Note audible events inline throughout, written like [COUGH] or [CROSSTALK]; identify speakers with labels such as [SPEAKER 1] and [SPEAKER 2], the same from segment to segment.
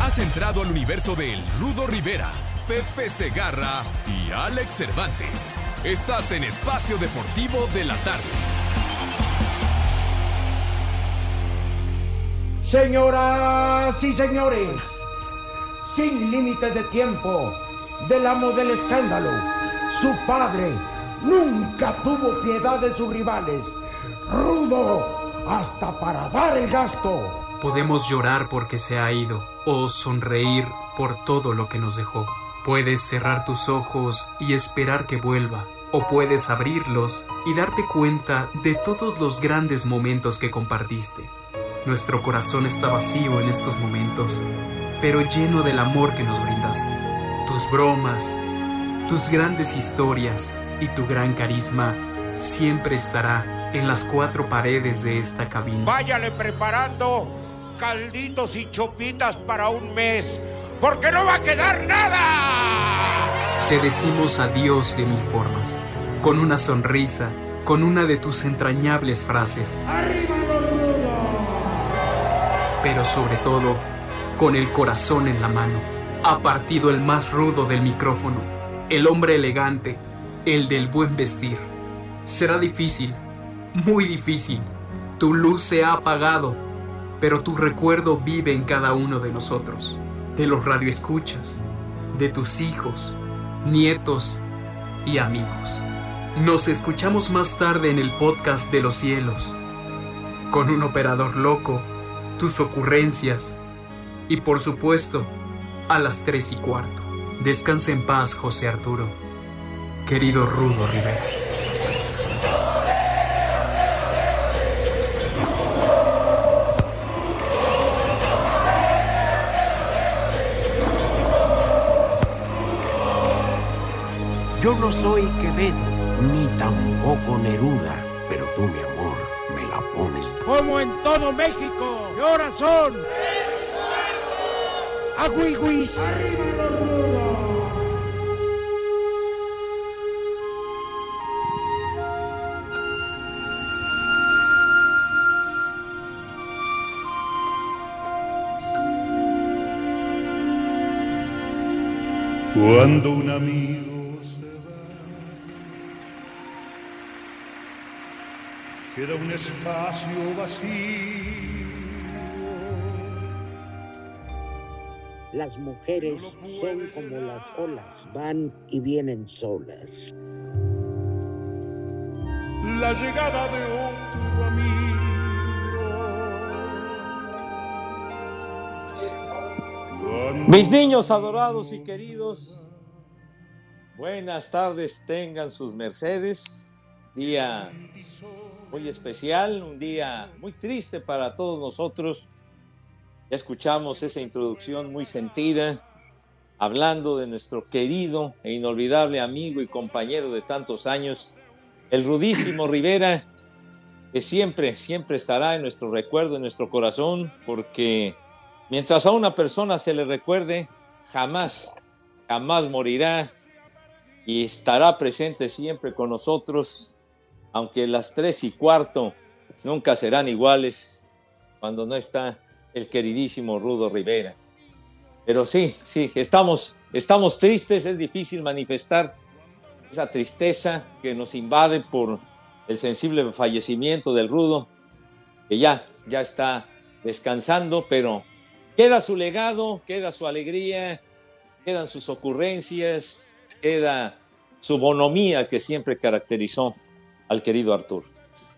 [SPEAKER 1] Has entrado al universo de El Rudo Rivera, Pepe Segarra y Alex Cervantes. Estás en Espacio Deportivo de la Tarde.
[SPEAKER 2] Señoras y señores, sin límite de tiempo, del amo del escándalo, su padre nunca tuvo piedad de sus rivales, rudo hasta para dar el gasto.
[SPEAKER 3] Podemos llorar porque se ha ido o sonreír por todo lo que nos dejó. Puedes cerrar tus ojos y esperar que vuelva, o puedes abrirlos y darte cuenta de todos los grandes momentos que compartiste. Nuestro corazón está vacío en estos momentos, pero lleno del amor que nos brindaste. Tus bromas, tus grandes historias y tu gran carisma siempre estará en las cuatro paredes de esta cabina.
[SPEAKER 4] Váyale preparando calditos y chopitas para un mes, porque no va a quedar nada.
[SPEAKER 3] Te decimos adiós de mil formas, con una sonrisa, con una de tus entrañables frases.
[SPEAKER 2] ¡Arriba los rudos!
[SPEAKER 3] Pero sobre todo, con el corazón en la mano. Ha partido el más rudo del micrófono, el hombre elegante, el del buen vestir. Será difícil, muy difícil. Tu luz se ha apagado, pero tu recuerdo vive en cada uno de nosotros, de los radioescuchas, de tus hijos, nietos y amigos. Nos escuchamos más tarde en el podcast de los cielos, con un operador loco, tus ocurrencias y por supuesto a las tres y cuarto. Descansa en paz, José Arturo, querido Rudo Rivera.
[SPEAKER 5] Yo no soy Quevedo, ni tampoco Neruda, pero tú, mi amor, me la pones.
[SPEAKER 2] Como en todo México, ¿qué horas son? ¡Aguiguis! ¡Arriba los rudos!
[SPEAKER 6] Cuando un amigo un espacio vacío.
[SPEAKER 5] Las mujeres son como las olas, van y vienen solas.
[SPEAKER 6] La llegada de otro amigo.
[SPEAKER 7] Mis niños adorados y queridos, buenas tardes tengan sus mercedes. Día muy especial, un día muy triste para todos nosotros. Ya escuchamos esa introducción muy sentida, hablando de nuestro querido e inolvidable amigo y compañero de tantos años, el rudísimo [CLEARS THROAT] Rivera, que siempre, siempre estará en nuestro recuerdo, en nuestro corazón, porque Mientras a una persona se le recuerde, jamás, jamás morirá y estará presente siempre con nosotros, aunque las tres y cuarto nunca serán iguales cuando no está el queridísimo Rudo Rivera. Pero sí, sí, estamos, estamos tristes, es difícil manifestar esa tristeza que nos invade por el sensible fallecimiento del Rudo, que ya, ya está descansando, pero queda su legado, queda su alegría, quedan sus ocurrencias, queda su bonomía que siempre caracterizó al querido Artur.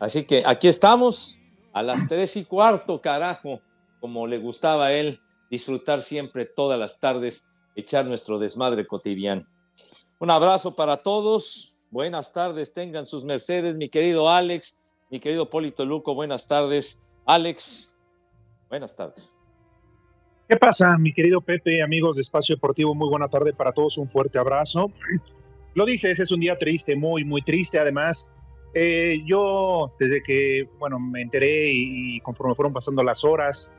[SPEAKER 7] Así que aquí estamos a las tres y cuarto, carajo, como le gustaba a él disfrutar siempre todas las tardes, echar nuestro desmadre cotidiano. Un abrazo para todos, buenas tardes, tengan sus mercedes, mi querido Alex, mi querido Polito Luco, buenas tardes. Alex, buenas tardes.
[SPEAKER 8] ¿Qué pasa, mi querido Pepe, amigos de Espacio Deportivo? Muy buena tarde para todos, un fuerte abrazo. Lo dices, es un día triste, muy, muy triste. Además, eh, yo desde que, bueno, me enteré y, conforme fueron pasando las horas,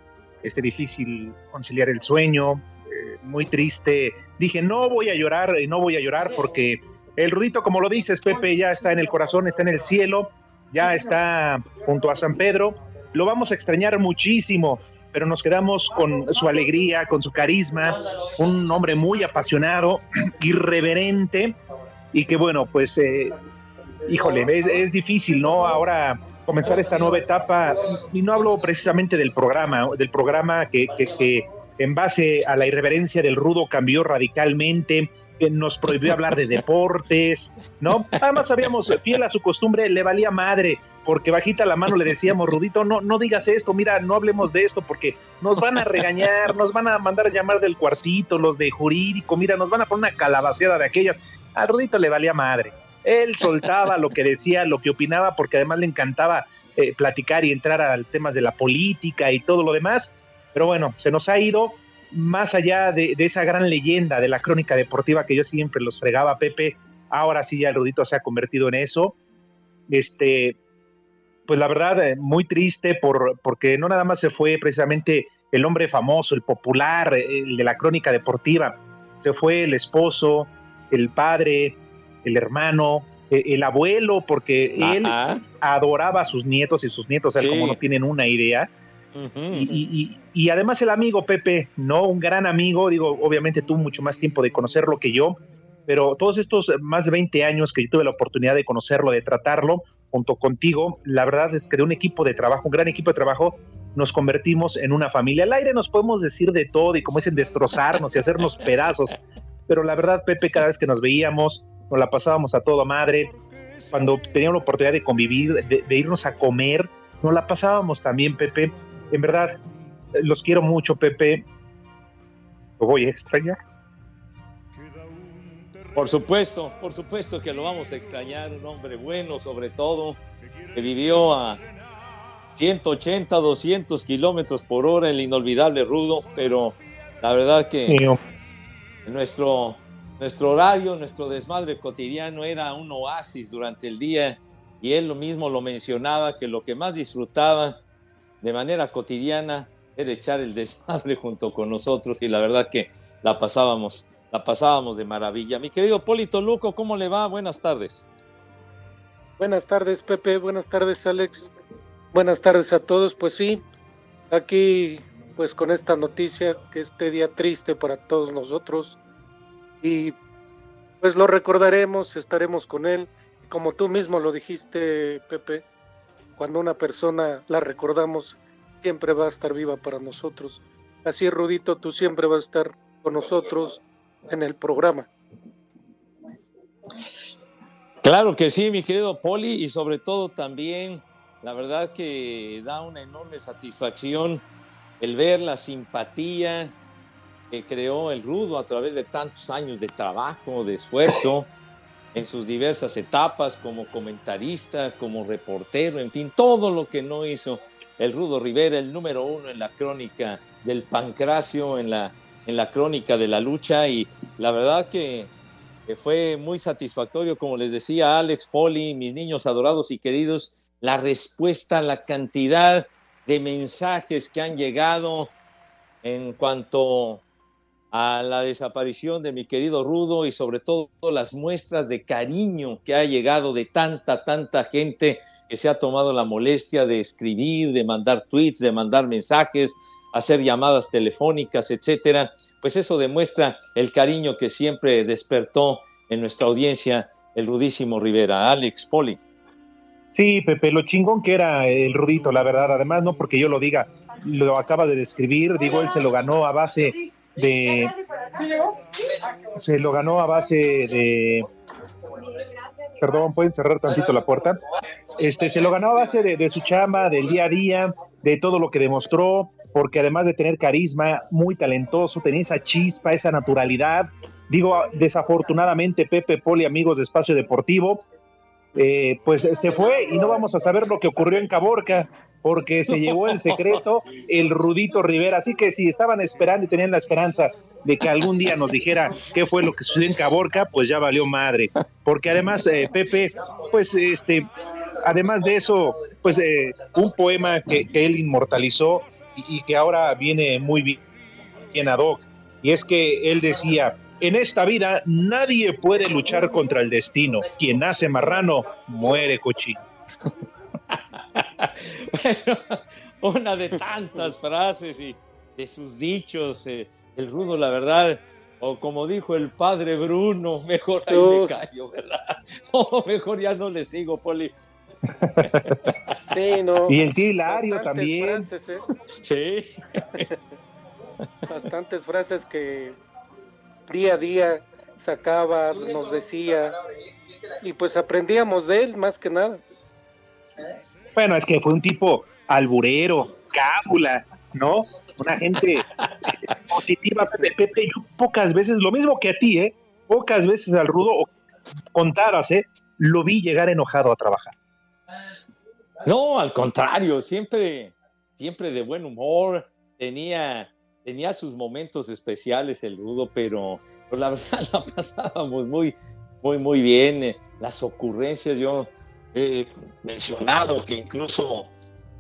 [SPEAKER 8] este difícil conciliar el sueño, eh, muy triste. Dije, no voy a llorar, no voy a llorar porque el Rudito, como lo dices, Pepe, ya está en el corazón, está en el cielo, ya está junto a San Pedro. Lo vamos a extrañar muchísimo, pero nos quedamos con su alegría, con su carisma, un hombre muy apasionado, irreverente y que bueno, pues eh, híjole, es, difícil, ¿no? Ahora comenzar esta nueva etapa, y no hablo precisamente del programa, del programa que, que, en base a la irreverencia del rudo cambió radicalmente, que nos prohibió hablar de deportes, ¿no? Además sabíamos, fiel a su costumbre, le valía madre, porque bajita la mano le decíamos, Rudito, no, no digas esto, mira, no hablemos de esto, porque nos van a regañar, nos van a mandar a llamar del cuartito, los de jurídico, mira, nos van a poner una calabaceada de aquellas. A Rudito le valía madre. Él soltaba lo que decía, lo que opinaba, porque además le encantaba eh, platicar y entrar al tema de la política y todo lo demás. Pero bueno, se nos ha ido más allá de, esa gran leyenda de la crónica deportiva que yo siempre los fregaba, Pepe. Ahora sí ya el Rudito se ha convertido en eso. Este, pues la verdad, eh, muy triste por, porque no nada más se fue precisamente el hombre famoso, el popular, el de la crónica deportiva. Se fue el esposo, el padre, el hermano, e, el abuelo, porque él adoraba a sus nietos y sus nietos, como no tienen una idea. y, además el amigo Pepe, no un gran amigo, digo, obviamente tuvo mucho más tiempo de conocerlo que yo, pero todos estos más de 20 años que yo tuve la oportunidad de conocerlo, de tratarlo junto contigo, la verdad es que de un equipo de trabajo, un gran equipo de trabajo, nos convertimos en una familia. Al aire nos podemos decir de todo y como dicen, destrozarnos y hacernos pedazos, pero la verdad, Pepe, cada vez que nos veíamos, nos la pasábamos a toda madre. Cuando teníamos la oportunidad de convivir, de, irnos a comer, nos la pasábamos también, Pepe. En verdad, los quiero mucho, Pepe. Lo voy a extrañar.
[SPEAKER 7] Por supuesto, por supuesto que lo vamos a extrañar, un hombre bueno sobre todo, que vivió a 180, 200 kilómetros por hora, el inolvidable Rudo, pero la verdad que nuestro nuestro horario, nuestro desmadre cotidiano era un oasis durante el día y él lo mismo lo mencionaba, que lo que más disfrutaba de manera cotidiana era echar el desmadre [LAUGHS] junto con nosotros y la verdad que la pasábamos, la pasábamos de maravilla. Mi querido Polito Luco, ¿cómo le va? Buenas tardes.
[SPEAKER 9] Buenas tardes, Pepe. Buenas tardes, Alex. Buenas tardes a todos. Pues sí, aquí pues con esta noticia que este día triste para todos nosotros y pues lo recordaremos, estaremos con él. Como tú mismo lo dijiste, Pepe, cuando una persona la recordamos, siempre va a estar viva para nosotros. Así, Rudito, tú siempre vas a estar con nosotros en el programa.
[SPEAKER 7] Claro que sí, mi querido Poli, y sobre todo también, la verdad que da una enorme satisfacción el ver la simpatía, que creó el Rudo a través de tantos años de trabajo, de esfuerzo, en sus diversas etapas como comentarista, como reportero, en fin, todo lo que no hizo el Rudo Rivera, el número uno en la crónica del pancracio, en la, en la crónica de la lucha, y la verdad que, que fue muy satisfactorio, como les decía Alex, Poli, mis niños adorados y queridos, la respuesta, la cantidad de mensajes que han llegado en cuanto a la desaparición de mi querido Rudo y sobre todo las muestras de cariño que ha llegado de tanta, tanta gente que se ha tomado la molestia de escribir, de mandar tweets, de mandar mensajes, hacer llamadas telefónicas, etcétera, pues eso demuestra el cariño que siempre despertó en nuestra audiencia el rudísimo Rivera. Alex Poli.
[SPEAKER 8] Sí, Pepe, lo chingón que era el Rudito, la verdad, además no porque yo lo diga, lo acaba de describir, digo, él se lo ganó a base de... Se lo ganó a base de... Perdón, pueden cerrar tantito la puerta. Este, se lo ganó a base de, de su chamba, del día a día, de todo lo que demostró, porque además de tener carisma, muy talentoso, tenía esa chispa, esa naturalidad. Digo, desafortunadamente, Pepe Poli, amigos de Espacio Deportivo, eh, pues se fue y no vamos a saber lo que ocurrió en Caborca, porque se llevó el secreto el Rudito Rivera. Así que si estaban esperando y tenían la esperanza de que algún día nos dijera qué fue lo que sucedió en Caborca, pues ya valió madre. Porque además, eh, Pepe, pues este, además de eso, pues eh, un poema que, que él inmortalizó y, y, que ahora viene muy bien, bien ad hoc. Y es que él decía, en esta vida nadie puede luchar contra el destino. Quien nace marrano, muere cochino. [LAUGHS]
[SPEAKER 7] bueno, una de tantas frases y de sus dichos, eh, el rudo, la verdad, o como dijo el padre Bruno, mejor ahí me callo, ¿verdad? [LAUGHS] O mejor ya no le sigo, Poli. [LAUGHS]
[SPEAKER 9] Sí, no.
[SPEAKER 8] Y el tío Hilario también.
[SPEAKER 9] Frases, ¿eh?
[SPEAKER 7] Sí. [LAUGHS]
[SPEAKER 9] Bastantes frases que día a día sacaba, nos decía, y pues aprendíamos de él más que nada.
[SPEAKER 8] Bueno, es que fue un tipo alburero, cábula, ¿no? Una gente [LAUGHS] positiva, Pepe, Pepe, yo pocas veces, lo mismo que a ti, ¿eh? Pocas veces al rudo, contadas, ¿eh? Lo vi llegar enojado a trabajar.
[SPEAKER 7] No, al contrario, siempre, siempre de buen humor, tenía, tenía sus momentos especiales el rudo, pero, pero la verdad [LAUGHS] la pasábamos muy, muy, muy bien. Las ocurrencias, yo he mencionado que incluso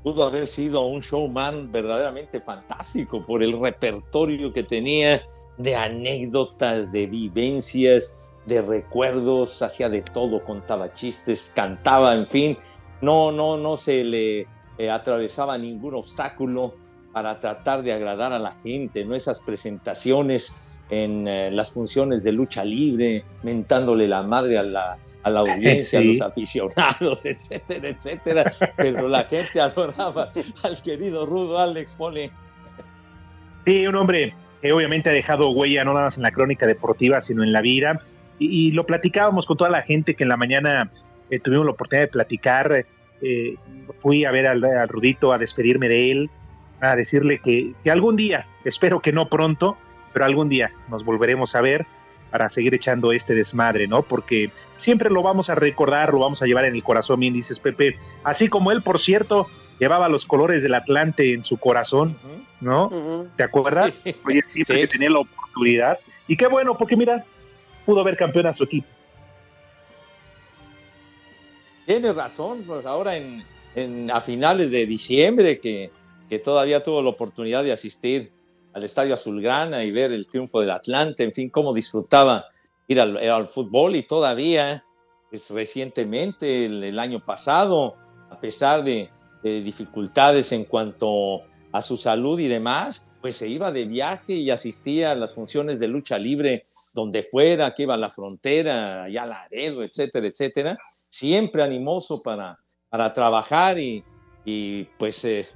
[SPEAKER 7] pudo haber sido un showman verdaderamente fantástico por el repertorio que tenía de anécdotas, de vivencias, de recuerdos, hacía de todo, contaba chistes, cantaba, en fin, no, no, no se le eh, atravesaba ningún obstáculo para tratar de agradar a la gente, ¿no? Esas presentaciones en eh, las funciones de lucha libre, mentándole la madre a la, a la audiencia, sí. [LAUGHS] a los aficionados, [LAUGHS] etcétera, etcétera. Pero la gente adoraba al querido Rudo Alex Poli.
[SPEAKER 8] Sí, un hombre que obviamente ha dejado huella no nada más en la crónica deportiva, sino en la vida. Y, y lo platicábamos con toda la gente que en la mañana eh, tuvimos la oportunidad de platicar. Eh, fui a ver al, al, Rudito, a despedirme de él, a decirle que, que algún día, espero que no pronto, pero algún día nos volveremos a ver para seguir echando este desmadre, ¿no? Porque siempre lo vamos a recordar, lo vamos a llevar en el corazón, bien dices Pepe. Así como él, por cierto, llevaba los colores del Atlante en su corazón, ¿no? Uh -huh. ¿Te acuerdas? Oye, siempre sí. que tenía la oportunidad. Y qué bueno, porque mira, pudo ver campeón a su equipo.
[SPEAKER 7] Tienes razón, pues ahora en, en, a finales de diciembre que, que todavía tuvo la oportunidad de asistir al Estadio Azulgrana y ver el triunfo del Atlante, en fin, cómo disfrutaba ir al, al fútbol y todavía, pues, recientemente, el, el, año pasado, a pesar de, de, dificultades en cuanto a su salud y demás, pues se iba de viaje y asistía a las funciones de lucha libre donde fuera, que iba a la frontera, allá a Laredo, etcétera, etcétera, siempre animoso para, para trabajar y, y pues eh,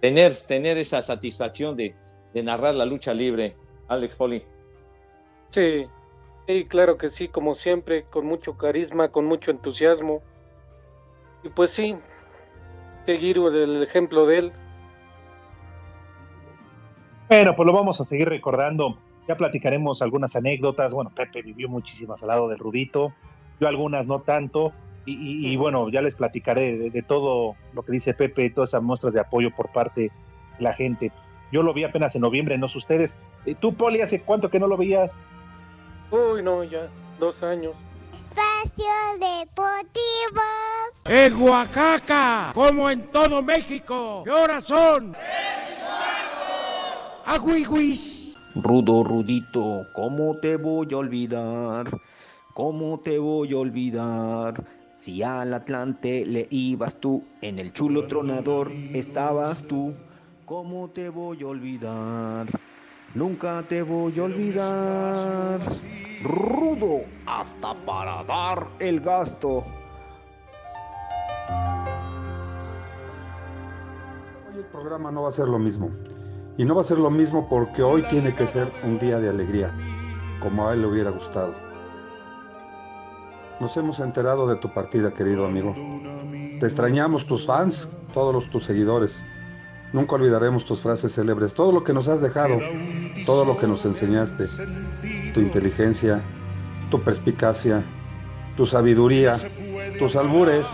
[SPEAKER 7] tener, tener esa satisfacción de, de narrar la lucha libre, Alex Poli.
[SPEAKER 9] Sí, sí, claro que sí, como siempre, con mucho carisma, con mucho entusiasmo. Y pues sí, seguir el ejemplo de él.
[SPEAKER 8] Bueno, pues lo vamos a seguir recordando. Ya platicaremos algunas anécdotas. Bueno, Pepe vivió muchísimas al lado del Rudito, yo algunas no tanto. Y, y, y bueno, ya les platicaré de, de, todo lo que dice Pepe, todas esas muestras de apoyo por parte de la gente. Yo lo vi apenas en noviembre, no sé ustedes. ¿Tú, Poli, hace cuánto que no lo veías?
[SPEAKER 9] Uy, no, ya dos años.
[SPEAKER 10] Espacio Deportivo.
[SPEAKER 11] En Oaxaca, como en todo México. ¿Qué horas son? ¡Aguiguis!
[SPEAKER 12] Rudo, Rudito, ¿cómo te voy a olvidar? ¿Cómo te voy a olvidar? Si al Atlante le ibas tú, en el chulo tronador estabas tú. ¿Cómo te voy a olvidar? Nunca te voy a olvidar. Rudo hasta para dar el gasto.
[SPEAKER 13] programa no va a ser lo mismo. Y no va a ser lo mismo porque hoy tiene que ser un día de alegría, como a él le hubiera gustado. Nos hemos enterado de tu partida, querido amigo. Te extrañamos tus fans, todos los, tus seguidores. Nunca olvidaremos tus frases célebres, todo lo que nos has dejado, todo lo que nos enseñaste, tu inteligencia, tu perspicacia, tu sabiduría, tus albures,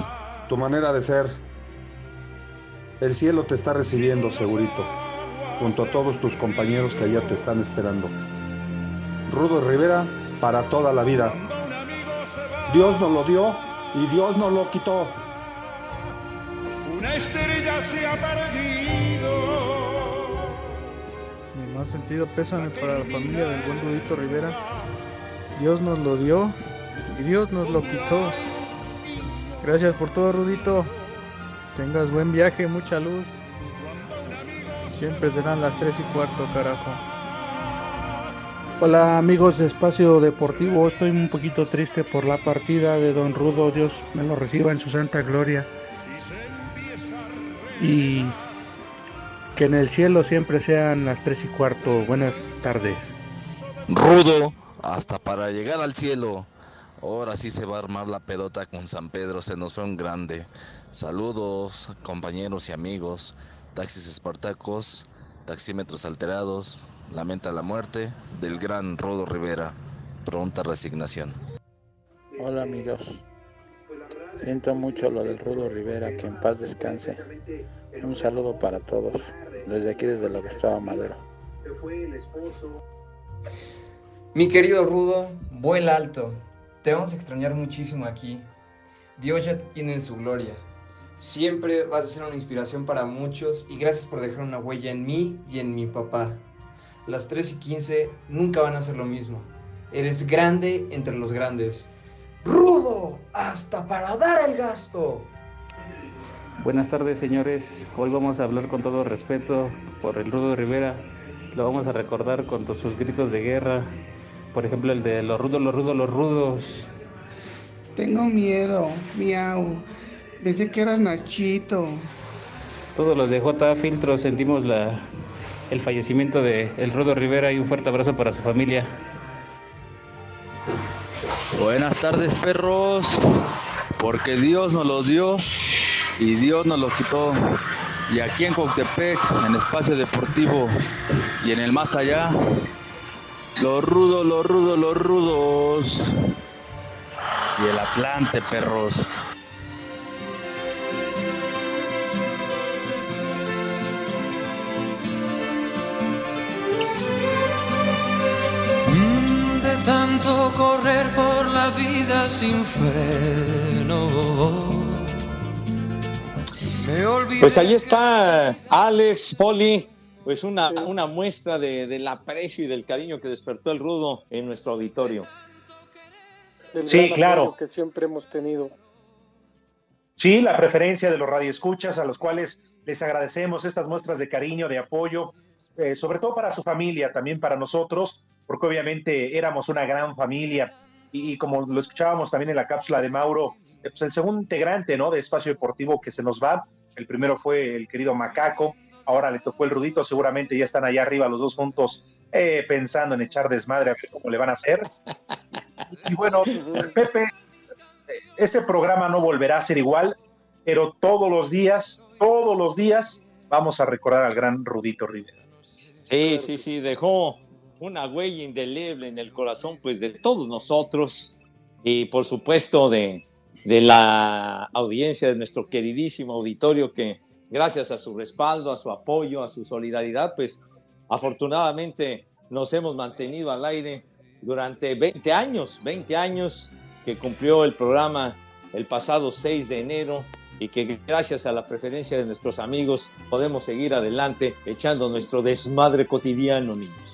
[SPEAKER 13] tu manera de ser. El cielo te está recibiendo, segurito, junto a todos tus compañeros que allá te están esperando. Rudo Rivera para toda la vida. Dios nos lo dio y Dios nos lo quitó.
[SPEAKER 14] Una estrella se ha perdido.
[SPEAKER 15] Mi más sentido pésame para la familia del buen Rudito Rivera. Dios nos lo dio y Dios nos lo quitó. Gracias por todo, Rudito. Tengas buen viaje, mucha luz. Siempre serán las 3 y cuarto, carajo.
[SPEAKER 16] Hola amigos de Espacio Deportivo, estoy un poquito triste por la partida de Don Rudo, Dios me lo reciba en su santa gloria. Y que en el cielo siempre sean las 3 y cuarto. Buenas tardes.
[SPEAKER 1] Rudo, hasta para llegar al cielo. Ahora sí se va a armar la pelota con San Pedro, se nos fue un grande. Saludos, compañeros y amigos. Taxis Espartacos, taxímetros alterados, lamenta la muerte del gran Rodo Rivera. Pronta resignación.
[SPEAKER 17] Hola amigos. Siento mucho lo del Rudo Rivera, que en paz descanse. Un saludo para todos, desde aquí, desde la Gustavo Madero.
[SPEAKER 18] Mi querido Rudo, vuela alto. Te vamos a extrañar muchísimo aquí. Dios ya te tiene en su gloria. Siempre vas a ser una inspiración para muchos y gracias por dejar una huella en mí y en mi papá. Las 3 y 15 nunca van a ser lo mismo. Eres grande entre los grandes. Rudo, hasta para dar el gasto.
[SPEAKER 16] Buenas tardes señores, hoy vamos a hablar con todo respeto por el Rudo Rivera. Lo vamos a recordar con todos sus gritos de guerra. Por ejemplo el de los rudos, los rudos, los rudos.
[SPEAKER 2] Tengo miedo, miau. Pensé que eras Nachito.
[SPEAKER 16] Todos los de J Filtro sentimos la, el fallecimiento de el Rudo Rivera y un fuerte abrazo para su familia.
[SPEAKER 19] Buenas tardes perros, porque Dios nos los dio y Dios nos los quitó. Y aquí en Coctepec, en Espacio Deportivo y en el más allá, los rudos, los rudos, los rudos. Y el Atlante, perros.
[SPEAKER 20] La vida sin freno.
[SPEAKER 7] Pues ahí está Alex, Poli, pues una, una muestra de, del aprecio y del cariño que despertó el rudo en nuestro auditorio.
[SPEAKER 9] Del
[SPEAKER 8] Sí, claro.
[SPEAKER 9] que siempre hemos tenido.
[SPEAKER 8] Sí, la preferencia de los radioescuchas a los cuales les agradecemos estas muestras de cariño, de apoyo, eh, sobre todo para su familia, también para nosotros, porque obviamente éramos una gran familia y, y como lo escuchábamos también en la cápsula de Mauro, eh, pues el segundo integrante ¿no? de Espacio Deportivo que se nos va, el primero fue el querido Macaco, ahora le tocó el Rudito, seguramente ya están allá arriba los dos juntos eh, pensando en echar desmadre a ver cómo le van a hacer. Y bueno, Pepe, este programa no volverá a ser igual, pero todos los días, todos los días vamos a recordar al gran Rudito Rivera.
[SPEAKER 7] Sí, sí, sí, dejó una huella indeleble en el corazón pues de todos nosotros y por supuesto de, la audiencia de nuestro queridísimo auditorio que gracias a su respaldo, a su apoyo, a su solidaridad, pues afortunadamente nos hemos mantenido al aire durante 20 años, 20 años que cumplió el programa el pasado 6 de enero y que gracias a la preferencia de nuestros amigos podemos seguir adelante echando nuestro desmadre cotidiano, niños.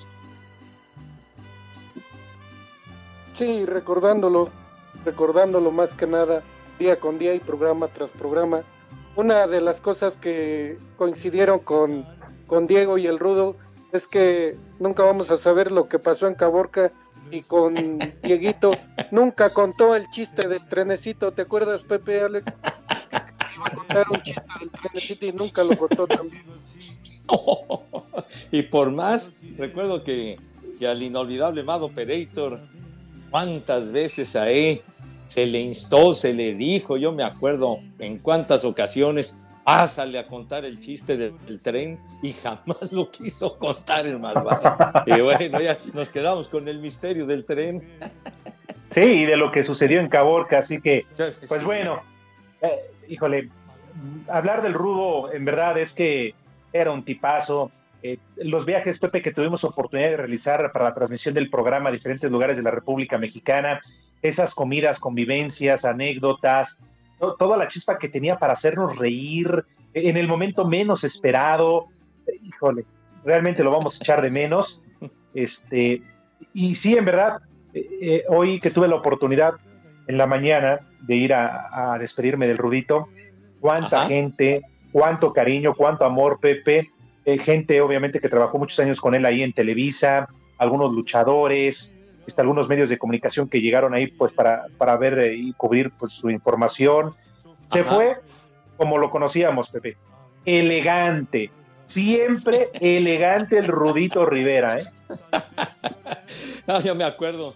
[SPEAKER 9] Sí, recordándolo, recordándolo más que nada, día con día y programa tras programa. Una de las cosas que coincidieron con, con Diego y el Rudo es que nunca vamos a saber lo que pasó en Caborca y con [LAUGHS] Dieguito nunca contó el chiste del trenecito, ¿te acuerdas Pepe Alex? Iba a contar un chiste del trenecito y nunca lo contó también. [LAUGHS]
[SPEAKER 7] y por más, recuerdo que, que al inolvidable Mado Operator, cuántas veces a él se le instó, se le dijo, yo me acuerdo en cuántas ocasiones, pásale a contar el chiste del, del tren y jamás lo quiso contar el malvado. y bueno, ya nos quedamos con el misterio del tren.
[SPEAKER 8] Sí, y de lo que sucedió en Caborca, así que, pues bueno, eh, híjole, hablar del Rudo en verdad es que era un tipazo. Eh, los viajes, Pepe, que tuvimos oportunidad de realizar para la transmisión del programa a diferentes lugares de la República Mexicana, esas comidas, convivencias, anécdotas, to- toda la chispa que tenía para hacernos reír en el momento menos esperado. Eh, Híjole, realmente lo vamos a echar de menos. Este, y sí, en verdad, eh, eh, hoy que tuve la oportunidad en la mañana de ir a, a despedirme del Rudito, cuánta
[SPEAKER 7] Ajá.
[SPEAKER 8] gente, cuánto cariño, cuánto amor, Pepe, eh, gente obviamente que trabajó muchos años con él ahí en Televisa, algunos luchadores, este, algunos medios de comunicación que llegaron ahí pues para, para ver eh, y cubrir pues su información. Se
[SPEAKER 7] Ajá.
[SPEAKER 8] fue como lo conocíamos, Pepe, elegante, siempre [LAUGHS] elegante el Rudito Rivera, ¿eh? [LAUGHS]
[SPEAKER 7] No, yo me acuerdo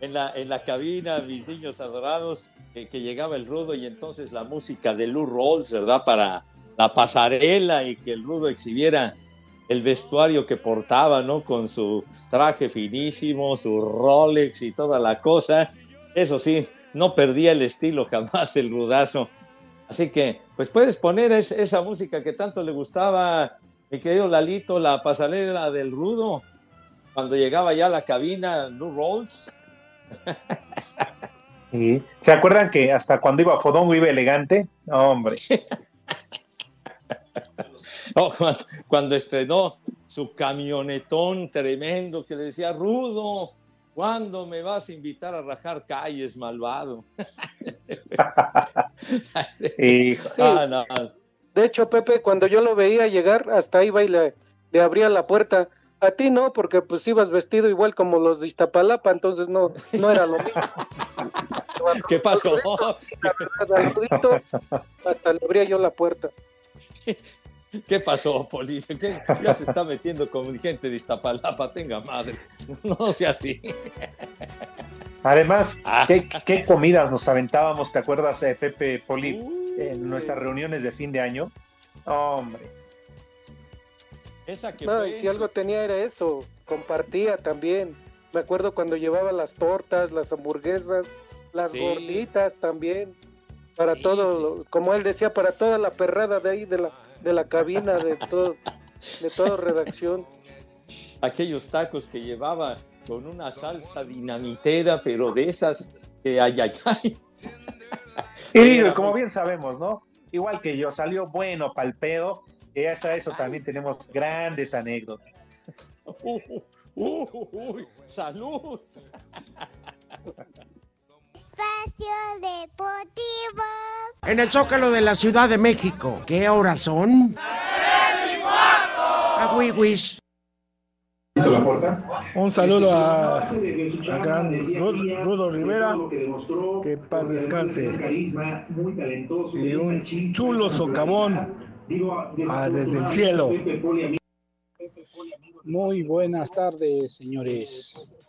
[SPEAKER 7] en la, en la cabina, mis niños adorados, que, que llegaba el rudo y entonces la música de Lou Rolls, ¿verdad? Para la pasarela y que el rudo exhibiera el vestuario que portaba, ¿no? Con su traje finísimo, su Rolex y toda la cosa. Eso sí, no perdía el estilo jamás el rudazo. Así que, pues puedes poner es- esa música que tanto le gustaba, mi querido Lalito, la pasarela del rudo cuando llegaba ya a la cabina, Lou Rolls. [LAUGHS]
[SPEAKER 8] Sí. ¿Se acuerdan que hasta cuando iba a Fodongo iba elegante? Hombre. [LAUGHS] [LAUGHS]
[SPEAKER 7] Oh, cuando, cuando estrenó su camionetón tremendo que le decía, Rudo, ¿cuándo me vas a invitar a rajar calles, malvado? [LAUGHS]
[SPEAKER 8] Hijo.
[SPEAKER 9] Sí.
[SPEAKER 7] Ah, no.
[SPEAKER 9] De hecho, Pepe, cuando yo lo veía llegar, hasta iba y le, le abría la puerta. A ti no, porque pues ibas vestido igual como los de Iztapalapa, entonces no, no era lo mismo. [LAUGHS]
[SPEAKER 7] ¿Qué pasó?
[SPEAKER 9] Al Rudito, hasta le abría yo la puerta. [LAUGHS]
[SPEAKER 7] ¿Qué pasó, Poli? ¿Qué? Ya se está metiendo con gente de Iztapalapa, tenga madre. No sea así.
[SPEAKER 8] Además,
[SPEAKER 7] Ah.
[SPEAKER 8] ¿qué, qué comidas nos aventábamos? ¿Te acuerdas, eh, Pepe Poli,
[SPEAKER 7] Uh,
[SPEAKER 8] en nuestras reuniones de fin de año? Hombre.
[SPEAKER 7] Esa que
[SPEAKER 9] No,
[SPEAKER 7] fue-
[SPEAKER 9] y si algo tenía era eso, compartía también. Me acuerdo cuando llevaba las tortas, las hamburguesas, las
[SPEAKER 7] Sí.
[SPEAKER 9] gorditas también. Para todo, como él decía, para toda la perrada de ahí de la, de la cabina, de todo, de toda redacción.
[SPEAKER 7] aquellos tacos que llevaba con una salsa dinamitera, pero de esas que ay, ay, ay.
[SPEAKER 8] Y digo, como bien sabemos, ¿no? Igual que yo, salió bueno pa'l pedo, y hasta eso también tenemos grandes anécdotas.
[SPEAKER 7] Uh, uh, uh, uy, salud.
[SPEAKER 21] Espacio Deportivo.
[SPEAKER 22] En el Zócalo de la Ciudad de México. ¿Qué horas son? Agüiwis.
[SPEAKER 23] Un saludo a, a gran Rudo Rivera, que paz descanse. Y un chulo socavón ah, desde el cielo.
[SPEAKER 24] Muy buenas tardes, señores.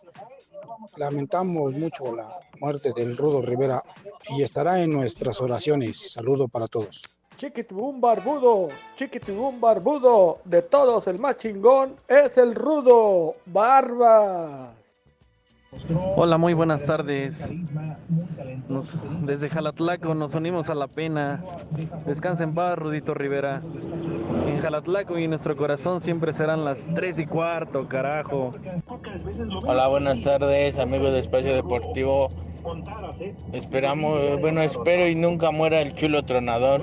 [SPEAKER 24] Lamentamos mucho la muerte del Rudo Rivera y estará en nuestras oraciones. Saludo para todos.
[SPEAKER 25] Chiquitibum barbudo, chiquitibum barbudo, de todos el más chingón es el rudo, barbas.
[SPEAKER 19] Hola, muy buenas tardes. Desde Jalatlaco nos unimos a la pena. Descansa en paz, Rudito Rivera. En Jalatlaco y en nuestro corazón siempre serán las 3 y cuarto, carajo.
[SPEAKER 26] Hola, buenas tardes, amigos de Espacio Deportivo. Esperamos, bueno, espero y nunca muera el chulo tronador.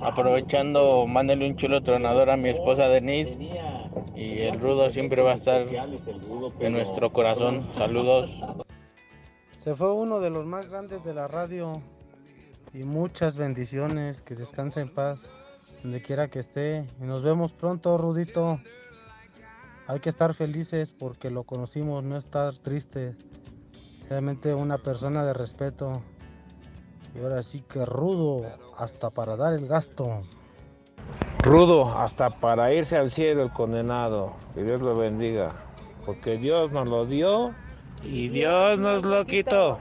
[SPEAKER 26] Aprovechando, mándale un chulo tronador a mi esposa Denise. Y el rudo siempre va a estar en nuestro corazón. Saludos.
[SPEAKER 27] Se fue uno de los más grandes de la radio y muchas bendiciones, que descanse en paz, donde quiera que esté. Y nos vemos pronto, Rudito. Hay que estar felices porque lo conocimos, no estar tristes. Realmente una persona de respeto. Y ahora sí que rudo, hasta para dar el gasto.
[SPEAKER 28] Rudo, hasta para irse al cielo el condenado. Que Dios lo bendiga. Porque Dios nos lo dio y Dios nos lo quitó.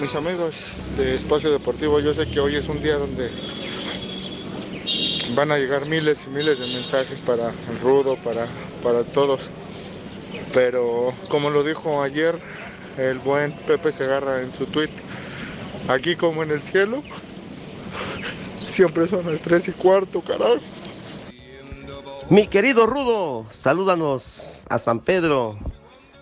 [SPEAKER 29] Mis amigos de Espacio Deportivo, yo sé que hoy es un día donde van a llegar miles y miles de mensajes para el Rudo, para, para todos. Pero como lo dijo ayer el buen Pepe Segarra en su tweet, aquí como en el cielo, siempre son las tres y cuarto, carajo.
[SPEAKER 30] Mi querido Rudo, salúdanos a San Pedro,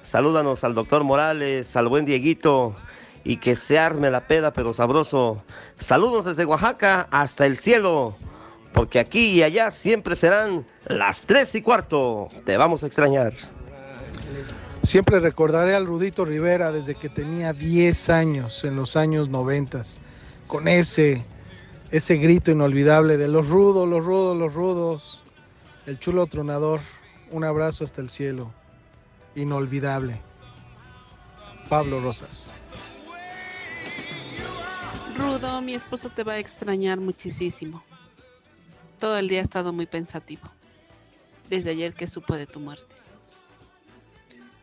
[SPEAKER 30] salúdanos al doctor Morales, al buen Dieguito y que se arme la peda pero sabroso. Saludos desde Oaxaca hasta el cielo, porque aquí y allá siempre serán las tres y cuarto. Te vamos a extrañar.
[SPEAKER 27] Siempre recordaré al Rudito Rivera desde que tenía 10 años, en los años 90, con ese, ese grito inolvidable de los rudos, los rudos, los rudos, el chulo tronador. Un abrazo hasta el cielo, inolvidable. Pablo Rosas.
[SPEAKER 31] Rudo, mi esposo te va a extrañar muchísimo. Todo el día ha estado muy pensativo. Desde ayer que supo de tu muerte.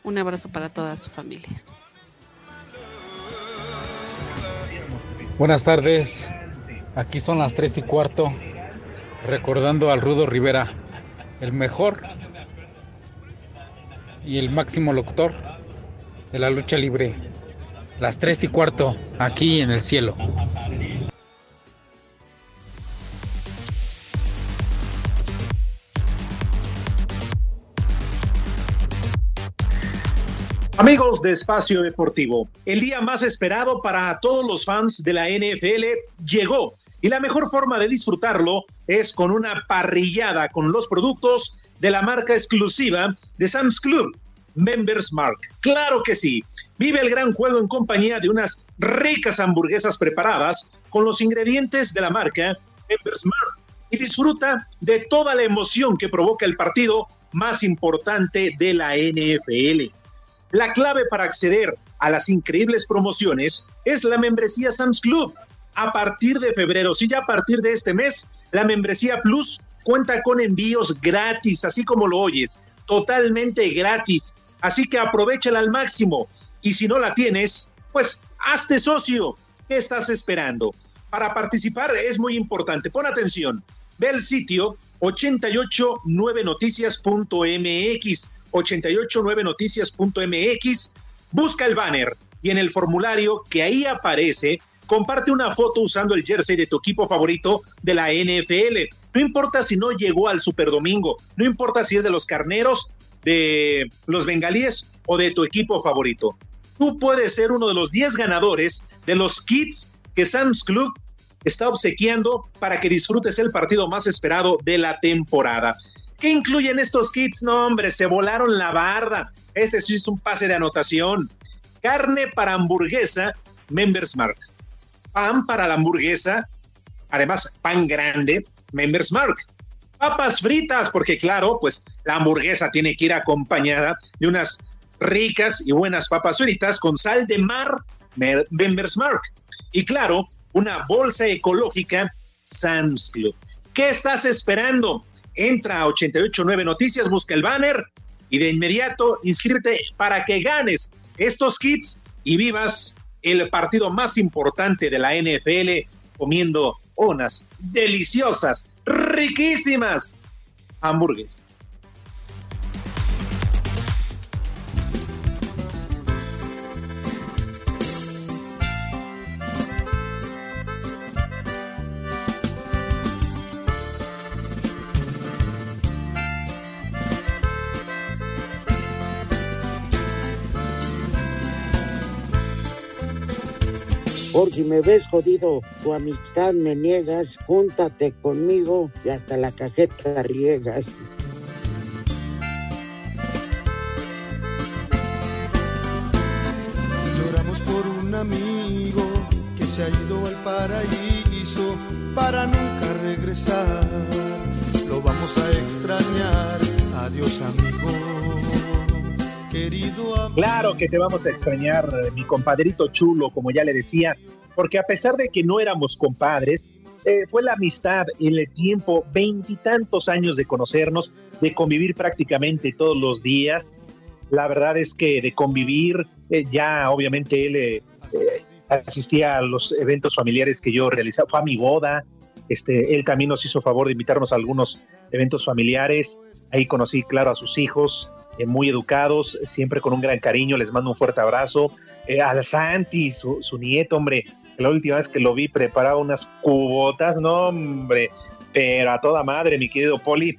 [SPEAKER 31] Un abrazo para toda su familia.
[SPEAKER 32] Buenas tardes. Aquí son las tres y cuarto. Recordando al Rudo Rivera, el mejor y el máximo locutor de la lucha libre. Las tres y cuarto, aquí en el cielo.
[SPEAKER 8] Amigos de Espacio Deportivo, el día más esperado para todos los fans de la NFL llegó y la mejor forma de disfrutarlo es con una parrillada con los productos de la marca exclusiva de Sam's Club, Members Mark. Claro que sí. Vive el gran juego en compañía de unas ricas hamburguesas preparadas con los ingredientes de la marca Members Mark y disfruta de toda la emoción que provoca el partido más importante de la NFL. La clave para acceder a las increíbles promociones es la membresía Sam's Club. A partir de febrero, si ya a partir de este mes, la membresía Plus cuenta con envíos gratis, así como lo oyes, totalmente gratis. Así que aprovechala al máximo. Y si no la tienes, pues hazte socio. ¿Qué estás esperando? Para participar es muy importante. Pon atención. Ve al sitio 889noticias.mx 889noticias.mx, busca el banner y en el formulario que ahí aparece, comparte una foto usando el jersey de tu equipo favorito de la NFL. No importa si no llegó al Super Domingo, no importa si es de los carneros, de los bengalíes o de tu equipo favorito. Tú puedes ser uno de los 10 ganadores de los kits que Sam's Club está obsequiando para que disfrutes el partido más esperado de la temporada. ¿Qué incluyen estos kits? No, hombre, se volaron la barda. Este sí es un pase de anotación. Carne para hamburguesa, Members Mark. Pan para la hamburguesa, además pan grande, Members Mark. Papas fritas, porque claro, pues la hamburguesa tiene que ir acompañada de unas ricas y buenas papas fritas con sal de mar, Members Mark. Y claro, una bolsa ecológica Sam's Club. ¿Qué estás esperando? Entra a 889 Noticias, busca el banner y de inmediato inscríbete para que ganes estos kits y vivas el partido más importante de la NFL comiendo unas deliciosas, riquísimas hamburguesas.
[SPEAKER 33] Por si me ves jodido, tu amistad me niegas, júntate conmigo y hasta la cajeta riegas.
[SPEAKER 34] Lloramos por un amigo que se ha ido al paraíso para nunca regresar. Lo vamos a extrañar. Adiós, amigo.
[SPEAKER 8] Claro que te vamos a extrañar, mi compadrito chulo, como ya le decía, porque a pesar de que no éramos compadres, eh, fue la amistad, el tiempo, veintitantos años de conocernos, de convivir prácticamente todos los días. La verdad es que de convivir, eh, ya obviamente él eh, asistía a los eventos familiares que yo realizaba, fue a mi boda, este, él también nos hizo favor de invitarnos a algunos eventos familiares, ahí conocí, claro, a sus hijos, muy educados, siempre con un gran cariño, les mando un fuerte abrazo. al Santi, su, su nieto, hombre, la última vez que lo vi preparaba unas cubotas, no hombre, pero a toda madre, mi querido Poli,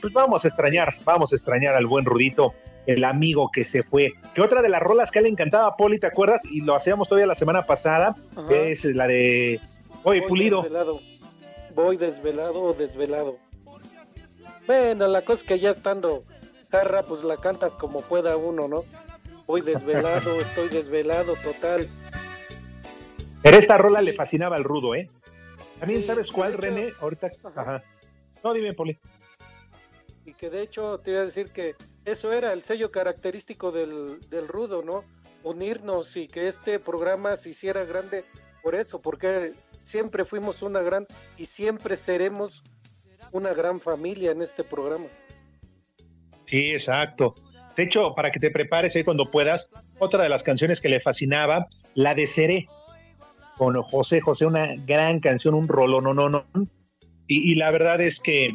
[SPEAKER 8] pues vamos a extrañar, vamos a extrañar al buen Rudito, el amigo que se fue. Que otra de las rolas que a le encantaba, Poli, ¿te acuerdas? Y lo hacíamos todavía la semana pasada, es la de Oye,
[SPEAKER 9] Voy
[SPEAKER 8] Pulido.
[SPEAKER 9] Desvelado. Voy desvelado o desvelado. Bueno, la cosa es que ya estando pues la cantas como pueda uno, ¿no? Voy desvelado, [LAUGHS] estoy desvelado, total.
[SPEAKER 8] Pero esta rola le fascinaba al rudo, ¿eh? También sabes cuál, René, ahorita. Ajá. No, dime, Poli.
[SPEAKER 9] Y que de hecho te iba a decir que eso era el sello característico del, del rudo, ¿no? Unirnos y que este programa se hiciera grande por eso, porque siempre fuimos una gran y siempre seremos una gran familia en este programa.
[SPEAKER 8] Sí, exacto. De hecho, para que te prepares cuando puedas, otra de las canciones que le fascinaba, la de Seré, con José José, una gran canción, un rollo, no, no, no. Y, la verdad es que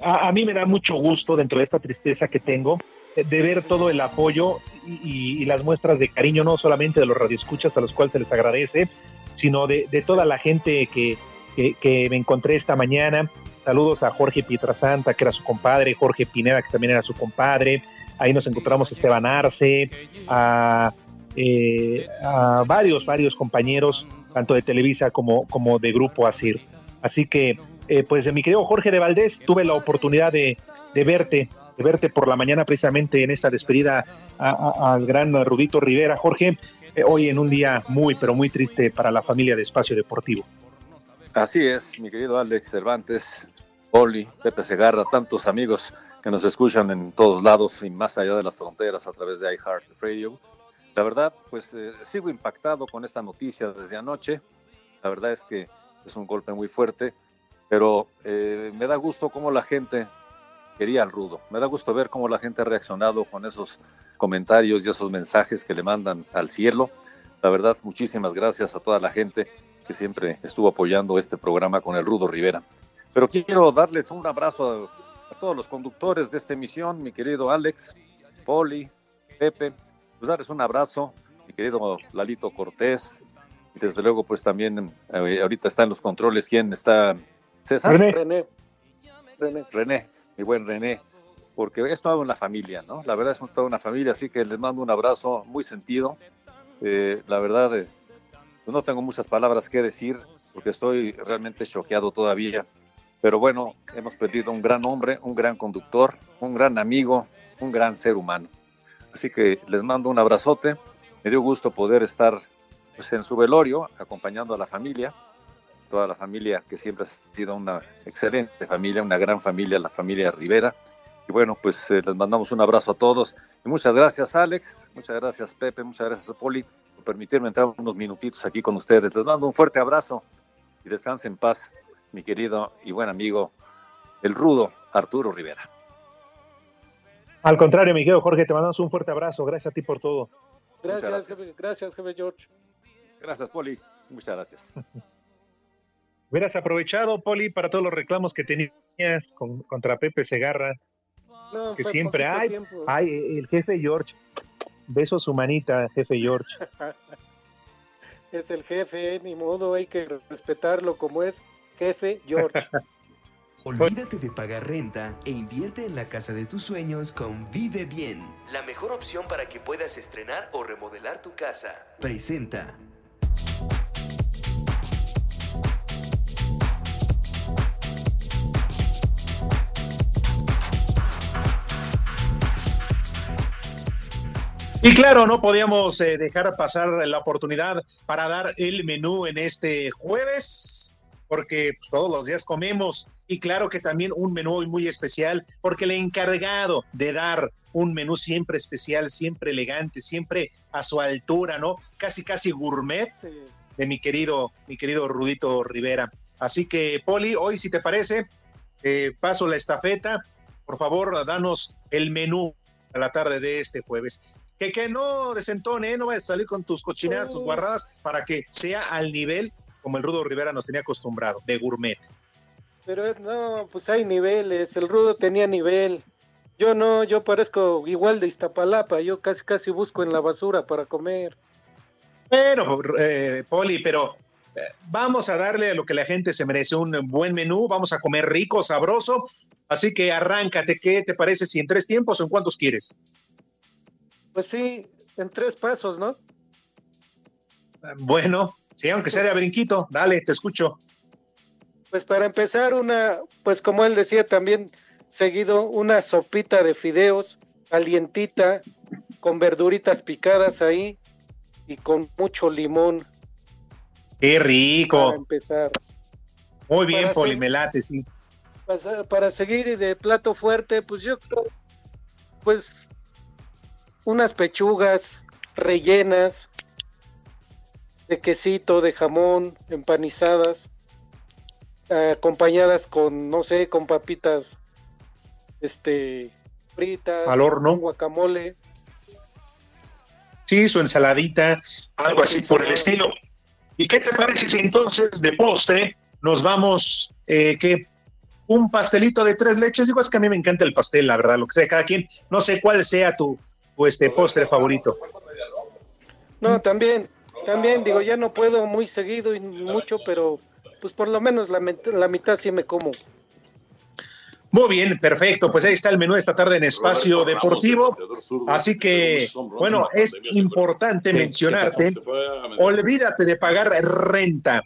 [SPEAKER 8] a, mí me da mucho gusto dentro de esta tristeza que tengo de, de ver todo el apoyo y, las muestras de cariño, no solamente de los radioescuchas a los cuales se les agradece, sino de, toda la gente que, que, me encontré esta mañana. Saludos a Jorge Pietrasanta, que era su compadre, Jorge Pineda, que también era su compadre. Ahí nos encontramos a Esteban Arce, a, eh, a varios, varios compañeros, tanto de Televisa como, como de Grupo Asir. Así que, eh, pues, mi querido Jorge de Valdés, tuve la oportunidad de, de verte, de verte por la mañana precisamente en esta despedida al gran Rudito Rivera. Jorge, eh, hoy en un día muy, pero muy triste para la familia de Espacio Deportivo.
[SPEAKER 35] Así es, mi querido Alex Cervantes, Oli, Pepe Segarra, tantos amigos que nos escuchan en todos lados y más allá de las fronteras a través de iHeart Radio. La verdad, pues eh, sigo impactado con esta noticia desde anoche. La verdad es que es un golpe muy fuerte, pero eh, me da gusto cómo la gente quería al rudo. Me da gusto ver cómo la gente ha reaccionado con esos comentarios y esos mensajes que le mandan al cielo. La verdad, muchísimas gracias a toda la gente que siempre estuvo apoyando este programa con el Rudo Rivera. Pero quiero darles un abrazo a, a todos los conductores de esta emisión, mi querido Alex, Poli, Pepe, pues darles un abrazo, mi querido Lalito Cortés, y desde luego pues también eh, ahorita está en los controles, ¿quién está? César.
[SPEAKER 9] René. René.
[SPEAKER 35] René. René, mi buen René, porque es toda una familia, ¿no? La verdad es toda una familia, así que les mando un abrazo muy sentido. Eh, la verdad, eh, no tengo muchas palabras que decir, porque estoy realmente choqueado todavía. Pero bueno, hemos perdido un gran hombre, un gran conductor, un gran amigo, un gran ser humano. Así que les mando un abrazote. Me dio gusto poder estar pues, en su velorio, acompañando a la familia, toda la familia que siempre ha sido una excelente familia, una gran familia, la familia Rivera. Y bueno, pues eh, les mandamos un abrazo a todos. Y muchas gracias, Alex. Muchas gracias, Pepe. Muchas gracias, Poli, por permitirme entrar unos minutitos aquí con ustedes. Les mando un fuerte abrazo y descansen en paz, mi querido y buen amigo, el rudo Arturo Rivera.
[SPEAKER 8] Al contrario, mi querido Jorge, te mandamos un fuerte abrazo. Gracias a ti por todo.
[SPEAKER 9] Gracias, gracias. Jefe, gracias, jefe George.
[SPEAKER 35] Gracias, Poli. Muchas gracias. [LAUGHS]
[SPEAKER 8] Hubieras aprovechado, Poli, para todos los reclamos que tenías con, contra Pepe Segarra. No, que siempre hay, hay el jefe George. Beso su manita, jefe George. [LAUGHS]
[SPEAKER 9] es el jefe, ni modo, hay que respetarlo como es jefe George. [LAUGHS]
[SPEAKER 36] Olvídate de pagar renta e invierte en la casa de tus sueños con Vive Bien, la mejor opción para que puedas estrenar o remodelar tu casa. Presenta.
[SPEAKER 8] Y claro, no podíamos eh, dejar pasar la oportunidad para dar el menú en este jueves, porque pues, todos los días comemos. Y claro que también un menú muy especial, porque el encargado de dar un menú siempre especial, siempre elegante, siempre a su altura, ¿no? Casi, casi gourmet sí. de mi querido, mi querido Rudito Rivera. Así que, Poli, hoy, si te parece, eh, paso la estafeta. Por favor, danos el menú a la tarde de este jueves. Que, que no desentone, ¿eh? no vayas a salir con tus cochinadas, tus guarradas, para que sea al nivel como el Rudo Rivera nos tenía acostumbrado, de gourmet.
[SPEAKER 9] Pero no, pues hay niveles, el Rudo tenía nivel. Yo no, yo parezco igual de Iztapalapa, yo casi casi busco en la basura para comer.
[SPEAKER 8] Bueno, eh, Poli, pero eh, vamos a darle a lo que la gente se merece, un buen menú, vamos a comer rico, sabroso, así que arráncate, ¿qué te parece si en tres tiempos o en cuántos quieres?
[SPEAKER 9] Pues sí, en tres pasos, ¿no?
[SPEAKER 8] Bueno, sí, aunque sea de a brinquito, dale, te escucho.
[SPEAKER 9] Pues para empezar, una, pues como él decía también, seguido una sopita de fideos, calientita, con verduritas picadas ahí y con mucho limón.
[SPEAKER 8] Qué rico.
[SPEAKER 9] Para empezar.
[SPEAKER 8] Muy bien,
[SPEAKER 9] Para
[SPEAKER 8] Polimelate, sí.
[SPEAKER 9] Para, para seguir de plato fuerte, pues yo creo, pues unas pechugas rellenas de quesito, de jamón, empanizadas, eh, acompañadas con, no sé, con papitas, este, fritas,
[SPEAKER 8] Al horno.
[SPEAKER 9] guacamole.
[SPEAKER 8] Sí, su ensaladita, algo así por el estilo. ¿Y qué te parece si entonces de postre nos vamos, eh, que un pastelito de tres leches? Digo, es que a mí me encanta el pastel, la verdad, lo que sea, cada quien, no sé cuál sea tu, tu este postre favorito.
[SPEAKER 9] No, también, también, digo, ya no puedo muy seguido y mucho, pero pues por lo menos la, mitad sí me como.
[SPEAKER 8] Muy bien, perfecto. Pues ahí está el menú de esta tarde en Espacio Deportivo. Así que, bueno, es importante mencionarte, olvídate de pagar renta.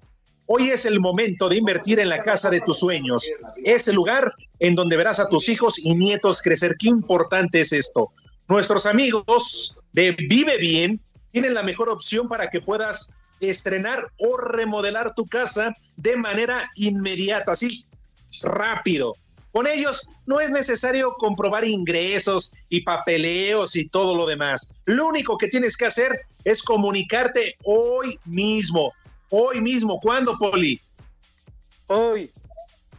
[SPEAKER 8] Hoy es el momento de invertir en la casa de tus sueños. Es el lugar en donde verás a tus hijos y nietos crecer. Qué importante es esto. Nuestros amigos de Vive Bien tienen la mejor opción para que puedas estrenar o remodelar tu casa de manera inmediata, así rápido. Con ellos no es necesario comprobar ingresos y papeleos y todo lo demás. Lo único que tienes que hacer es comunicarte hoy mismo. Hoy mismo. ¿Cuándo, Poli?
[SPEAKER 9] Hoy.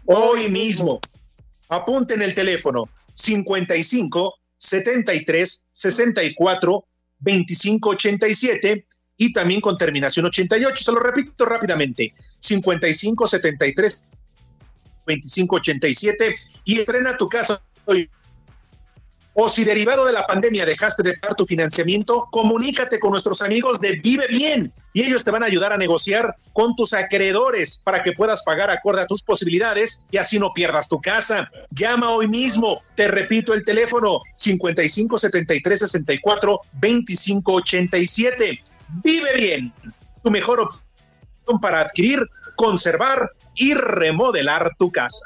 [SPEAKER 8] Hoy mismo. Apunten el teléfono 55 73 64 25 87 y también con terminación 88. Se lo repito rápidamente. 55 73 2587 y estrena tu casa hoy. O si derivado de la pandemia dejaste de pagar tu financiamiento, comunícate con nuestros amigos de Vive Bien y ellos te van a ayudar a negociar con tus acreedores para que puedas pagar acorde a tus posibilidades y así no pierdas tu casa. Llama hoy mismo, te repito el teléfono 55 73 64 25 87. Vive Bien, tu mejor opción para adquirir, conservar y remodelar tu casa.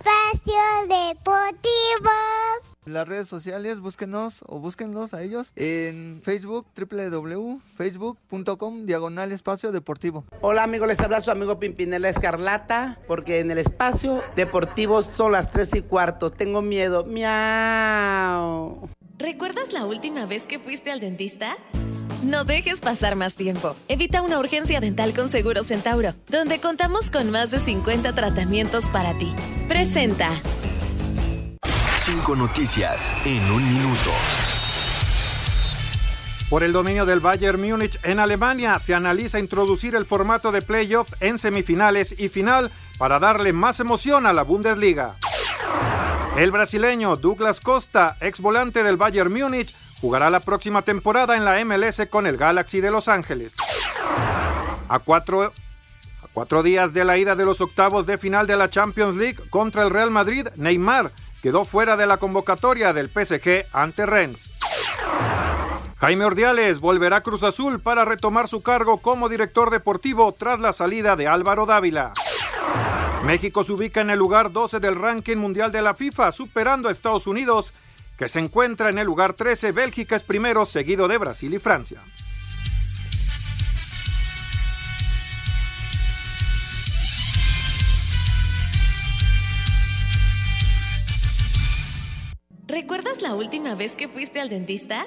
[SPEAKER 10] Espacio Deportivo.
[SPEAKER 37] Las redes sociales, búsquenos o búsquenlos a ellos en Facebook, www.facebook.com, diagonal espacio deportivo.
[SPEAKER 38] Hola amigos, les habla su amigo Pimpinela Escarlata, porque en el espacio deportivo son las 3 y cuarto. Tengo miedo. Miau.
[SPEAKER 39] ¿Recuerdas la última vez que fuiste al dentista? No dejes pasar más tiempo. Evita una urgencia dental con Seguro Centauro, donde contamos con más de 50 tratamientos para ti. Presenta.
[SPEAKER 36] Cinco noticias en un minuto.
[SPEAKER 40] Por el dominio del Bayern Múnich en Alemania, se analiza introducir el formato de playoff en semifinales y final para darle más emoción a la Bundesliga. El brasileño Douglas Costa, ex volante del Bayern Múnich, jugará la próxima temporada en la MLS con el Galaxy de Los Ángeles. A cuatro, cuatro días de la ida de los octavos de final de la Champions League contra el Real Madrid, Neymar quedó fuera de la convocatoria del PSG ante Rennes. Jaime Ordiales volverá a Cruz Azul para retomar su cargo como director deportivo tras la salida de Álvaro Dávila. México se ubica en el lugar 12 del ranking mundial de la FIFA, superando a Estados Unidos, que se encuentra en el lugar 13. Bélgica es primero, seguido de Brasil y Francia.
[SPEAKER 39] ¿Recuerdas la última vez que fuiste al dentista?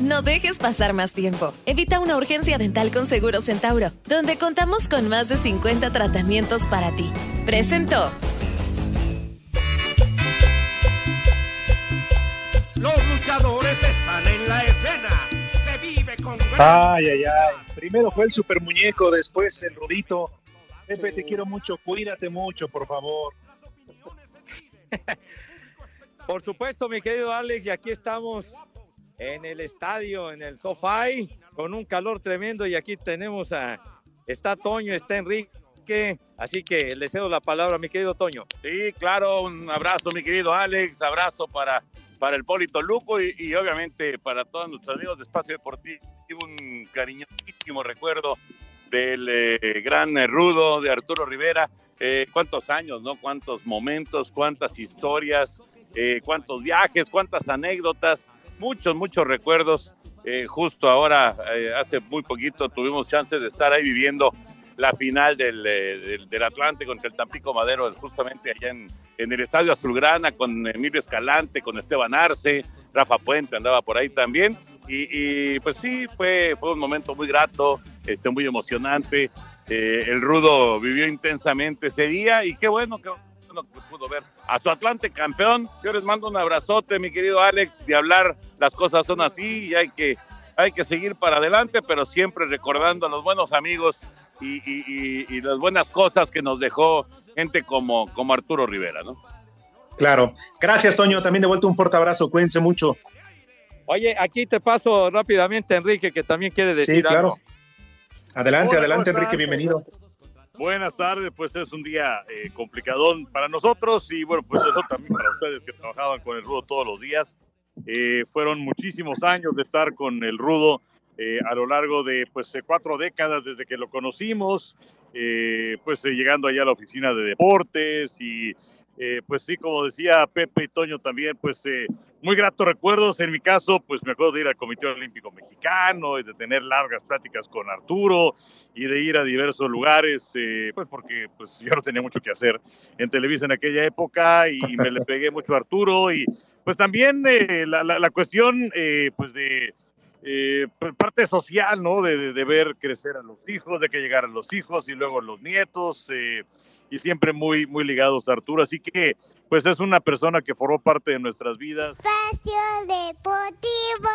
[SPEAKER 39] No dejes pasar más tiempo. Evita una urgencia dental con Seguro Centauro, donde contamos con más de 50 tratamientos para ti. Presentó.
[SPEAKER 41] Los luchadores están en la escena. Se vive con.
[SPEAKER 8] Ay, ay, ay. Primero fue el super muñeco, después el rudito. Pepe, te quiero mucho. Cuídate mucho, por favor. [LAUGHS]
[SPEAKER 42] Por supuesto, mi querido Alex, y aquí estamos en el estadio, en el sofá, con un calor tremendo. Y aquí tenemos a. Está Toño, está Enrique. Así que le cedo la palabra a mi querido Toño.
[SPEAKER 43] Sí, claro, un abrazo, mi querido Alex. Abrazo para, para el Polito Luco y, y obviamente para todos nuestros amigos de Espacio Deportivo. Un cariñosísimo recuerdo del eh, gran rudo de Arturo Rivera. Eh, cuántos años, ¿no? Cuántos momentos, cuántas historias, eh, cuántos viajes, cuántas anécdotas, muchos, muchos recuerdos. Eh, justo ahora, eh, hace muy poquito, tuvimos chance de estar ahí viviendo la final del, eh, del, Atlante contra el Tampico Madero, justamente allá en, en el Estadio Azulgrana, con Emilio Escalante, con Esteban Arce, Rafa Puente andaba por ahí también. Y, pues sí, fue, fue un momento muy grato, este, muy emocionante. El Rudo vivió intensamente ese día y qué bueno, qué bueno que pudo ver a su Atlante campeón. Yo les mando un abrazote, mi querido Alex, de hablar, las cosas son así y hay que, hay que seguir para adelante, pero siempre recordando a los buenos amigos y, y, y, y las buenas cosas que nos dejó gente como, como Arturo Rivera, ¿no?
[SPEAKER 8] Claro. Gracias, Toño. También de vuelta un fuerte abrazo. Cuídense mucho.
[SPEAKER 42] Oye, aquí te paso rápidamente, Enrique, que también quiere decir
[SPEAKER 8] Sí, claro.
[SPEAKER 42] algo.
[SPEAKER 8] Adelante,
[SPEAKER 42] Hola,
[SPEAKER 8] adelante,
[SPEAKER 42] ¿cómo
[SPEAKER 8] Enrique, bienvenido.
[SPEAKER 43] Buenas tardes, pues es un día eh, complicadón para nosotros y bueno, pues eso también para ustedes que trabajaban con el Rudo todos los días. Eh, fueron muchísimos años de estar con el Rudo eh, a lo largo de pues eh, cuatro décadas desde que lo conocimos, eh, pues eh, llegando allá a la oficina de deportes y eh, pues sí, como decía Pepe y Toño también, pues eh, muy gratos recuerdos. En mi caso, pues me acuerdo de ir al Comité Olímpico Mexicano y de tener largas pláticas con Arturo y de ir a diversos lugares, eh, pues porque pues [LAUGHS] yo no tenía mucho que hacer en Televisa en aquella época y me le [LAUGHS] pegué mucho a Arturo y pues también la, la, la cuestión pues de eh, p- parte social, ¿no? De, de- de ver crecer a los hijos, de que llegaran los hijos y luego los nietos, eh, y siempre muy, muy ligados a Arturo. Así que, pues es una persona que formó parte de nuestras vidas.
[SPEAKER 10] Espacio Deportivo.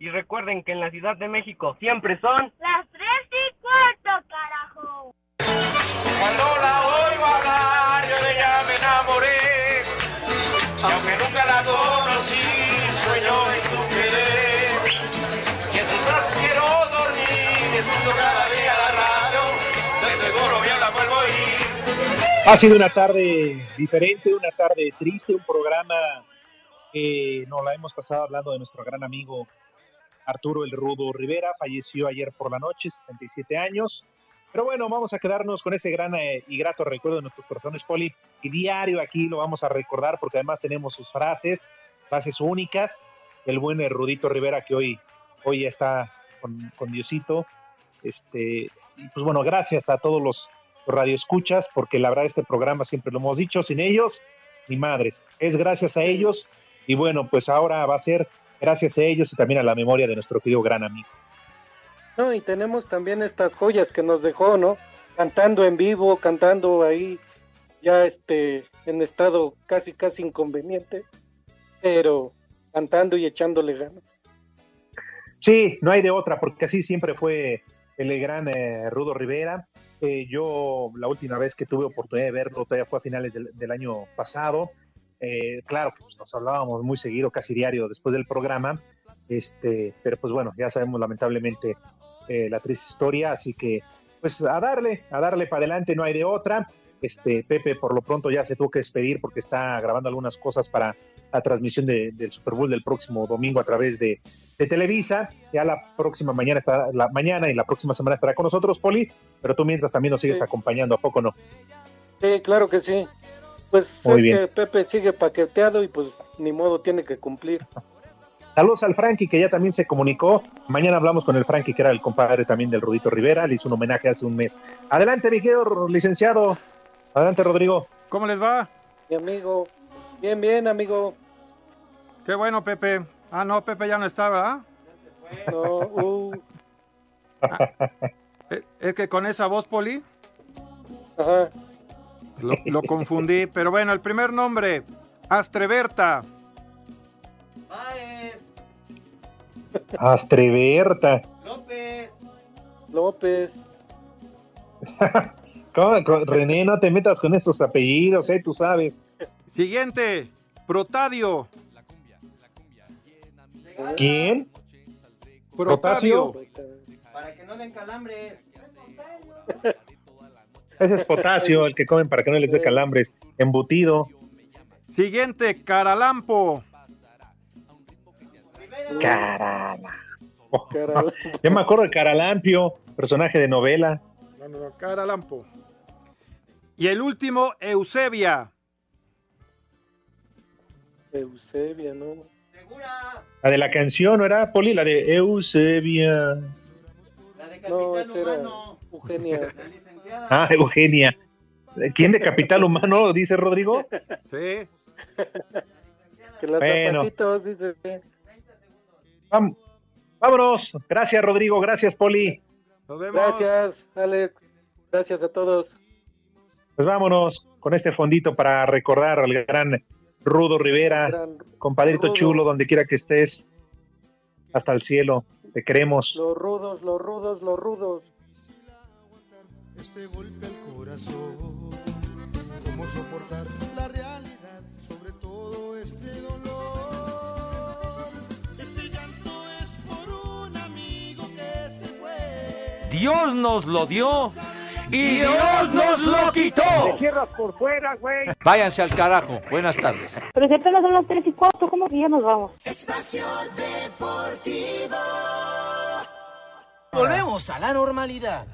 [SPEAKER 44] Y recuerden que en la Ciudad de México siempre son
[SPEAKER 10] Las tres y cuarto, carajo.
[SPEAKER 41] Cuando la oigo hablar, yo de ella me enamoré. Y aunque nunca la conocí,
[SPEAKER 8] Ha sido una tarde diferente, una tarde triste, un programa que nos la hemos pasado hablando de nuestro gran amigo Arturo el Rudo Rivera. Falleció ayer por la noche, 67 años. Pero bueno, vamos a quedarnos con ese gran eh, y grato recuerdo de nuestros corazones, Poli. Y diario aquí lo vamos a recordar porque además tenemos sus frases, frases únicas. El buen eh, Rudito Rivera que hoy, hoy está con, Diosito. Este, pues bueno, gracias a todos los radioescuchas, porque la verdad este programa siempre lo hemos dicho, sin ellos, ni madres. Es gracias a ellos y bueno, pues ahora va a ser gracias a ellos y también a la memoria de nuestro querido gran amigo.
[SPEAKER 9] No, y tenemos también estas joyas que nos dejó, ¿no? Cantando en vivo, cantando ahí, ya este, en estado casi, casi inconveniente, pero cantando y echándole ganas.
[SPEAKER 8] Sí, no hay de otra, porque así siempre fue el gran eh, Rudo Rivera. Eh, yo la última vez que tuve oportunidad de verlo todavía fue a finales del, año pasado. Eh, claro que pues, nos hablábamos muy seguido, casi diario después del programa, este, pero pues bueno, ya sabemos lamentablemente eh, la triste historia, así que pues a darle, a darle para adelante, no hay de otra. Este, Pepe por lo pronto ya se tuvo que despedir porque está grabando algunas cosas para la transmisión de- del Super Bowl del próximo domingo a través de, de Televisa. Ya la próxima mañana está la mañana y la próxima semana estará con nosotros, Poli, pero tú mientras también nos sigues
[SPEAKER 9] Sí.
[SPEAKER 8] acompañando, ¿a poco no?
[SPEAKER 9] Sí, claro que sí. Pues
[SPEAKER 8] Muy
[SPEAKER 9] es
[SPEAKER 8] bien.
[SPEAKER 9] que Pepe sigue paqueteado y pues ni modo tiene que cumplir. [LAUGHS]
[SPEAKER 8] Saludos al Frankie, que ya también se comunicó. Mañana hablamos con el Frankie, que era el compadre también del Rudito Rivera. Le hizo un homenaje hace un mes. Adelante, mi querido licenciado. Adelante, Rodrigo.
[SPEAKER 40] ¿Cómo les va?
[SPEAKER 9] Mi amigo. Bien, bien, amigo.
[SPEAKER 40] Qué bueno, Pepe. Ah, no, Pepe ya no está, ¿verdad?
[SPEAKER 9] No, uh, [LAUGHS]
[SPEAKER 40] Eh, Es que con esa voz, Poli,
[SPEAKER 9] ajá.
[SPEAKER 40] lo, lo confundí. Pero bueno, el primer nombre, Astreberta.
[SPEAKER 8] Astreberta.
[SPEAKER 9] López. [LAUGHS]
[SPEAKER 8] René, no te metas con esos apellidos, ¿eh? Tú sabes.
[SPEAKER 40] Siguiente, Protadio.
[SPEAKER 8] ¿Quién?
[SPEAKER 40] Protadio.
[SPEAKER 38] Para que no den calambres.
[SPEAKER 8] Ese es potasio, el que comen para que no les dé calambres. Embutido.
[SPEAKER 40] Siguiente, Caralampo.
[SPEAKER 8] Carala. [LAUGHS] Yo me acuerdo de Caralampio, personaje de novela.
[SPEAKER 40] No, no, no, Caralampo. Y el último, Eusebia.
[SPEAKER 9] Eusebia, ¿no?
[SPEAKER 8] La de la canción, ¿no era, Poli? La de Eusebia.
[SPEAKER 9] No, esa era Eugenia.
[SPEAKER 8] Ah, Eugenia. ¿Quién de Capital [LAUGHS] Humano, dice Rodrigo?
[SPEAKER 40] Sí.
[SPEAKER 9] Que las
[SPEAKER 8] Bueno.
[SPEAKER 9] zapatitos, dice.
[SPEAKER 8] Vámonos. Gracias, Rodrigo. Gracias, Poli.
[SPEAKER 40] Nos vemos.
[SPEAKER 9] Gracias, Alex. Gracias a todos.
[SPEAKER 8] Pues vámonos con este fondito para recordar al gran Rudo Rivera,
[SPEAKER 9] Gran
[SPEAKER 8] compadrito
[SPEAKER 9] Rudo.
[SPEAKER 8] chulo, donde quiera que estés. Hasta el cielo. Te queremos.
[SPEAKER 9] Los rudos, los rudos, los rudos.
[SPEAKER 34] este golpe al corazón. ¿Cómo soportar la realidad sobre todo este dolor? Este llanto es por un amigo que se fue.
[SPEAKER 45] Dios nos lo dio y Dios nos lo quitó.
[SPEAKER 41] cierras por fuera, güey.
[SPEAKER 45] Váyanse al carajo. Buenas tardes.
[SPEAKER 46] Pero si apenas son las 3 y cuarto, ¿cómo que ya nos vamos?
[SPEAKER 34] Espacio Deportivo.
[SPEAKER 45] Volvemos a la normalidad.